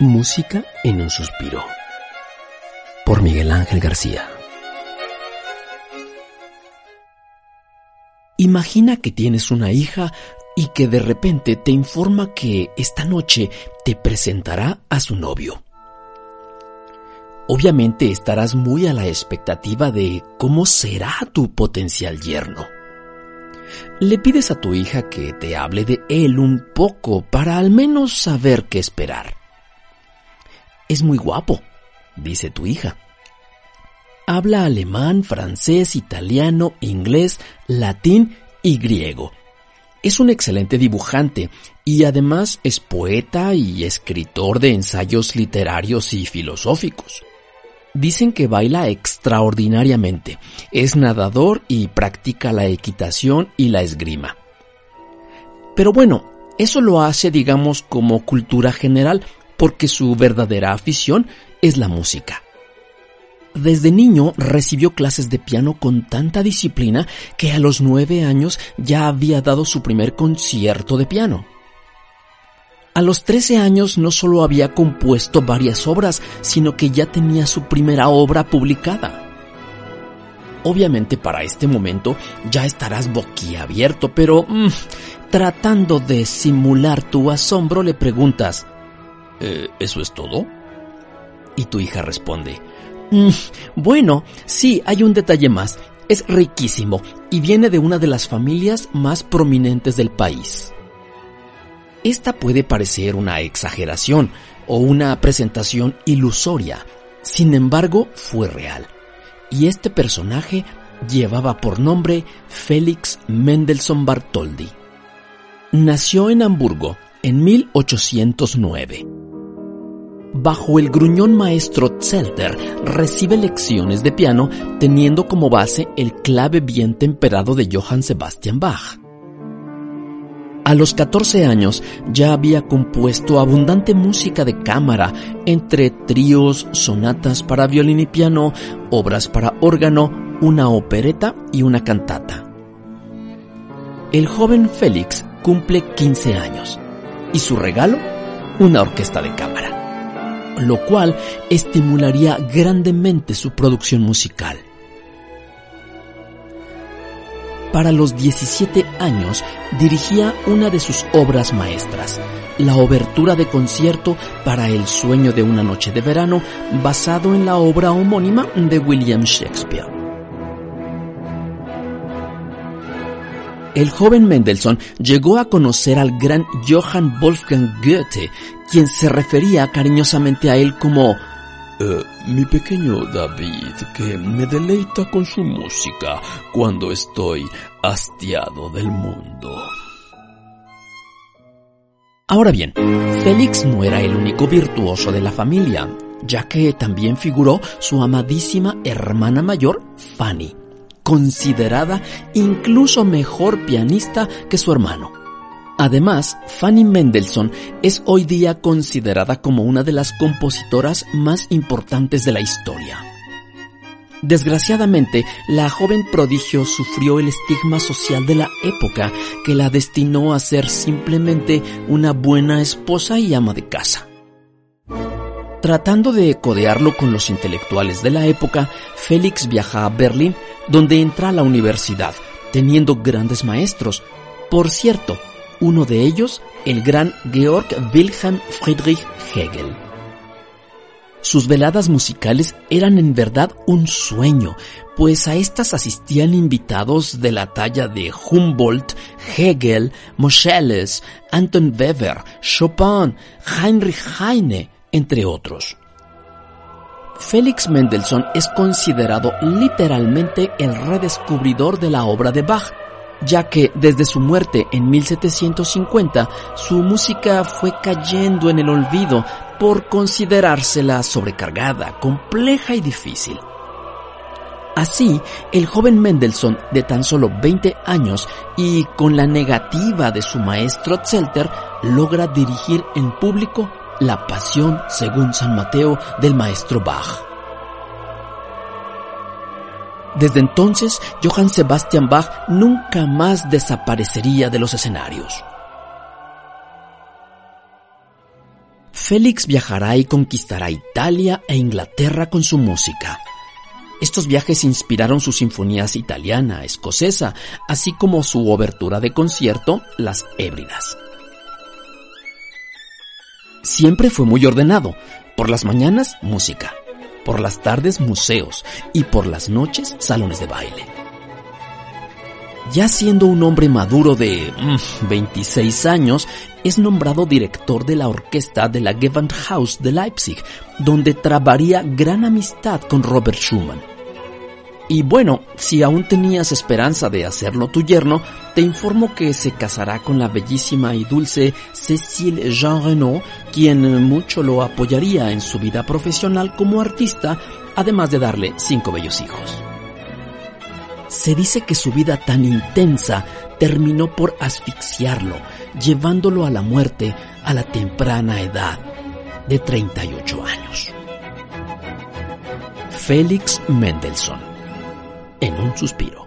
Música en un suspiro. Por Miguel Ángel García. Imagina que tienes una hija y que de repente te informa que esta noche te presentará a su novio. Obviamente estarás muy a la expectativa de cómo será tu potencial yerno. Le pides a tu hija que te hable de él un poco para al menos saber qué esperar. Es muy guapo, dice tu hija. Habla alemán, francés, italiano, inglés, latín y griego. Es un excelente dibujante y además es poeta y escritor de ensayos literarios y filosóficos. Dicen que baila extraordinariamente, es nadador y practica la equitación y la esgrima. Pero bueno, eso lo hace digamos como cultura general, porque su verdadera afición es la música. Desde niño recibió clases de piano con tanta disciplina que a los nueve años ya había dado su primer concierto de piano. A los trece años no solo había compuesto varias obras, sino que ya tenía su primera obra publicada. Obviamente para este momento ya estarás boquiabierto, pero mm, tratando de simular tu asombro le preguntas, eh, ¿Eso es todo? Y tu hija responde, mm, bueno, sí, hay un detalle más. Es riquísimo y viene de una de las familias más prominentes del país. Esta puede parecer una exageración o una presentación ilusoria, sin embargo fue real. Y este personaje llevaba por nombre Félix Mendelssohn Bartholdy. Nació en Hamburgo en 1809 bajo el gruñón maestro Zelter, recibe lecciones de piano teniendo como base el clave bien temperado de Johann Sebastian Bach. A los 14 años ya había compuesto abundante música de cámara, entre tríos, sonatas para violín y piano, obras para órgano, una opereta y una cantata. El joven Félix cumple 15 años y su regalo, una orquesta de cámara lo cual estimularía grandemente su producción musical. Para los 17 años dirigía una de sus obras maestras, la obertura de concierto para El sueño de una noche de verano, basado en la obra homónima de William Shakespeare. El joven Mendelssohn llegó a conocer al gran Johann Wolfgang Goethe, quien se refería cariñosamente a él como eh, mi pequeño David, que me deleita con su música cuando estoy hastiado del mundo. Ahora bien, Félix no era el único virtuoso de la familia, ya que también figuró su amadísima hermana mayor, Fanny considerada incluso mejor pianista que su hermano. Además, Fanny Mendelssohn es hoy día considerada como una de las compositoras más importantes de la historia. Desgraciadamente, la joven prodigio sufrió el estigma social de la época que la destinó a ser simplemente una buena esposa y ama de casa. Tratando de codearlo con los intelectuales de la época, Félix viaja a Berlín, donde entra a la universidad, teniendo grandes maestros. Por cierto, uno de ellos, el gran Georg Wilhelm Friedrich Hegel. Sus veladas musicales eran en verdad un sueño, pues a estas asistían invitados de la talla de Humboldt, Hegel, Moscheles, Anton Weber, Chopin, Heinrich Heine, entre otros. Félix Mendelssohn es considerado literalmente el redescubridor de la obra de Bach, ya que desde su muerte en 1750 su música fue cayendo en el olvido por considerársela sobrecargada, compleja y difícil. Así, el joven Mendelssohn, de tan solo 20 años y con la negativa de su maestro Zelter, logra dirigir en público la pasión según San Mateo del maestro Bach. Desde entonces, Johann Sebastian Bach nunca más desaparecería de los escenarios. Félix viajará y conquistará Italia e Inglaterra con su música. Estos viajes inspiraron sus sinfonías italiana, escocesa, así como su obertura de concierto, Las Hébridas. Siempre fue muy ordenado. Por las mañanas, música. Por las tardes, museos. Y por las noches, salones de baile. Ya siendo un hombre maduro de 26 mm, años, es nombrado director de la orquesta de la Gewandhaus de Leipzig, donde trabaría gran amistad con Robert Schumann. Y bueno, si aún tenías esperanza de hacerlo tu yerno, te informo que se casará con la bellísima y dulce Cécile Jean Renaud, quien mucho lo apoyaría en su vida profesional como artista, además de darle cinco bellos hijos. Se dice que su vida tan intensa terminó por asfixiarlo, llevándolo a la muerte a la temprana edad de 38 años. Félix Mendelssohn en un suspiro.